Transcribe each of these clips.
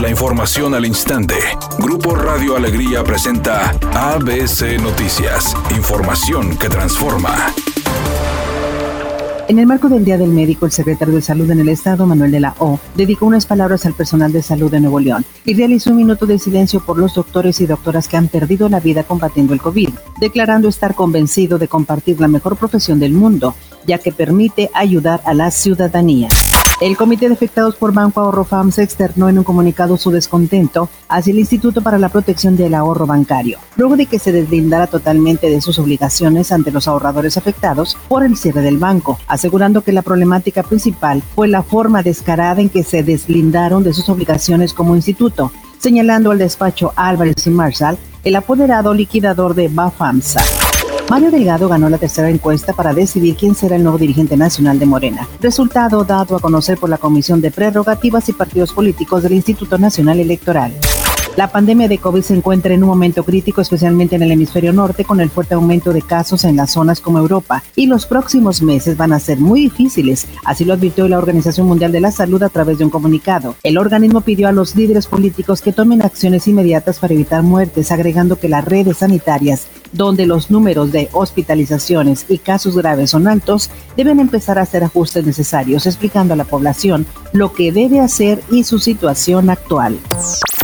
La información al instante. Grupo Radio Alegría presenta ABC Noticias. Información que transforma. En el marco del Día del Médico, el secretario de Salud en el Estado, Manuel de la O, dedicó unas palabras al personal de salud de Nuevo León y realizó un minuto de silencio por los doctores y doctoras que han perdido la vida combatiendo el COVID, declarando estar convencido de compartir la mejor profesión del mundo, ya que permite ayudar a la ciudadanía. El Comité de Afectados por Banco Ahorro FAM se externó en un comunicado su descontento hacia el Instituto para la Protección del Ahorro Bancario, luego de que se deslindara totalmente de sus obligaciones ante los ahorradores afectados por el cierre del banco, asegurando que la problemática principal fue la forma descarada en que se deslindaron de sus obligaciones como instituto, señalando al despacho Álvarez y Marshall, el apoderado liquidador de Bafamsa. Mario Delgado ganó la tercera encuesta para decidir quién será el nuevo dirigente nacional de Morena. Resultado dado a conocer por la Comisión de Prerrogativas y Partidos Políticos del Instituto Nacional Electoral. La pandemia de COVID se encuentra en un momento crítico, especialmente en el hemisferio norte, con el fuerte aumento de casos en las zonas como Europa, y los próximos meses van a ser muy difíciles, así lo advirtió la Organización Mundial de la Salud a través de un comunicado. El organismo pidió a los líderes políticos que tomen acciones inmediatas para evitar muertes, agregando que las redes sanitarias, donde los números de hospitalizaciones y casos graves son altos, deben empezar a hacer ajustes necesarios, explicando a la población lo que debe hacer y su situación actual.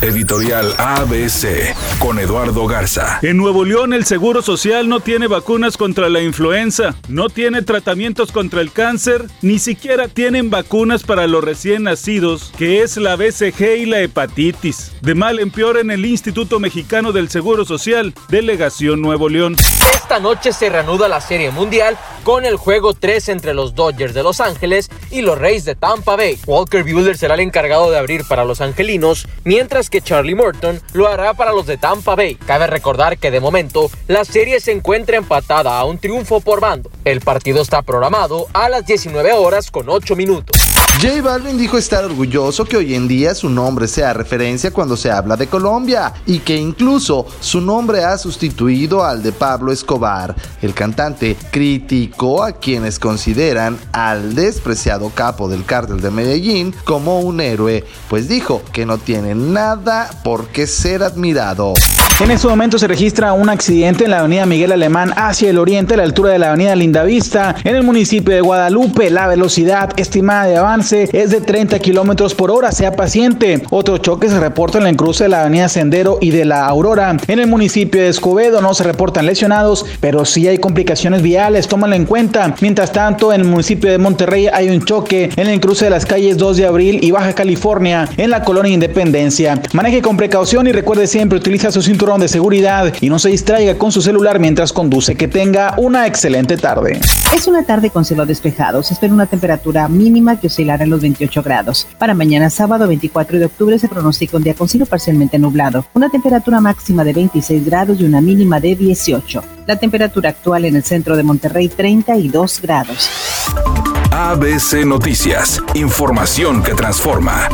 Editorial ABC con Eduardo Garza. En Nuevo León el Seguro Social no tiene vacunas contra la influenza, no tiene tratamientos contra el cáncer, ni siquiera tienen vacunas para los recién nacidos, que es la BCG y la hepatitis. De mal en peor en el Instituto Mexicano del Seguro Social, Delegación Nuevo León. Esta noche se reanuda la Serie Mundial con el juego 3 entre los Dodgers de Los Ángeles y los Reyes de Tampa Bay. Walker Buehler será el encargado de abrir para los angelinos, mientras que Charlie Morton lo hará para los de Tampa Bay. Cabe recordar que de momento la serie se encuentra empatada a un triunfo por bando. El partido está programado a las 19 horas con 8 minutos. J Balvin dijo estar orgulloso que hoy en día su nombre sea referencia cuando se habla de Colombia y que incluso su nombre ha sustituido al de Pablo Escobar. El cantante criticó a quienes consideran al despreciado capo del cártel de Medellín como un héroe, pues dijo que no tiene nada por qué ser admirado. En este momento se registra un accidente en la avenida Miguel Alemán hacia el oriente a la altura de la avenida Lindavista en el municipio de Guadalupe. La velocidad estimada de avance es de 30 kilómetros por hora. Sea paciente. Otro choque se reporta en el cruce de la avenida Sendero y de la Aurora. En el municipio de Escobedo no se reportan lesionados, pero sí hay complicaciones viales. Tómalo en cuenta. Mientras tanto, en el municipio de Monterrey hay un choque en el cruce de las calles 2 de abril y Baja California en la colonia Independencia. Maneje con precaución y recuerde siempre utiliza su cinturón de seguridad y no se distraiga con su celular mientras conduce. Que tenga una excelente tarde. Es una tarde con cielo despejado. Se espera una temperatura mínima que oscilará en los 28 grados. Para mañana sábado 24 de octubre se pronostica un día con cielo parcialmente nublado. Una temperatura máxima de 26 grados y una mínima de 18. La temperatura actual en el centro de Monterrey 32 grados. ABC Noticias. Información que transforma.